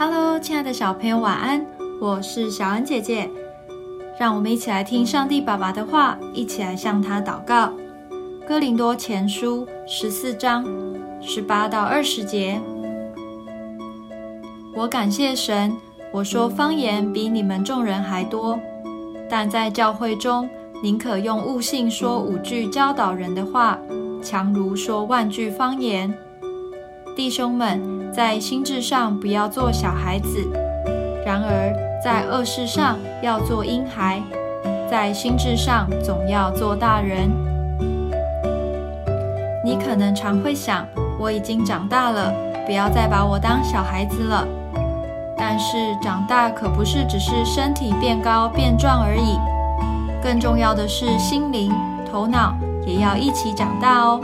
Hello，亲爱的小朋友，晚安！我是小恩姐姐，让我们一起来听上帝爸爸的话，一起来向他祷告。哥林多前书十四章十八到二十节，我感谢神，我说方言比你们众人还多，但在教会中，宁可用悟性说五句教导人的话，强如说万句方言。弟兄们，在心智上不要做小孩子；然而在恶事上要做婴孩，在心智上总要做大人。你可能常会想，我已经长大了，不要再把我当小孩子了。但是长大可不是只是身体变高变壮而已，更重要的是心灵、头脑也要一起长大哦。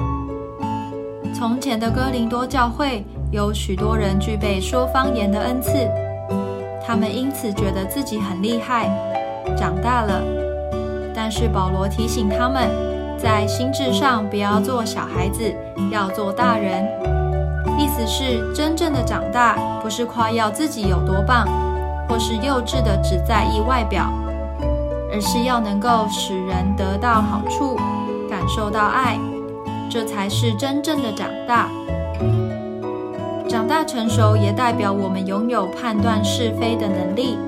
从前的哥林多教会有许多人具备说方言的恩赐，他们因此觉得自己很厉害，长大了。但是保罗提醒他们，在心智上不要做小孩子，要做大人。意思是，真正的长大不是夸耀自己有多棒，或是幼稚的只在意外表，而是要能够使人得到好处，感受到爱。这才是真正的长大。长大成熟也代表我们拥有判断是非的能力。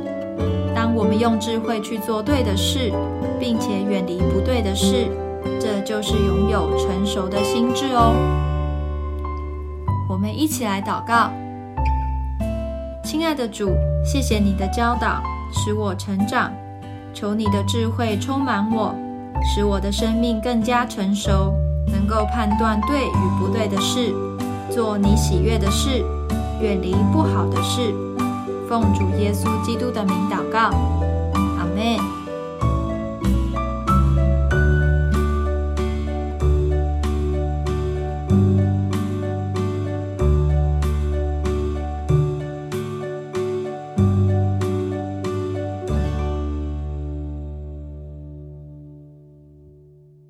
当我们用智慧去做对的事，并且远离不对的事，这就是拥有成熟的心智哦。我们一起来祷告：亲爱的主，谢谢你的教导，使我成长。求你的智慧充满我，使我的生命更加成熟。能够判断对与不对的事，做你喜悦的事，远离不好的事。奉主耶稣基督的名祷告，阿门。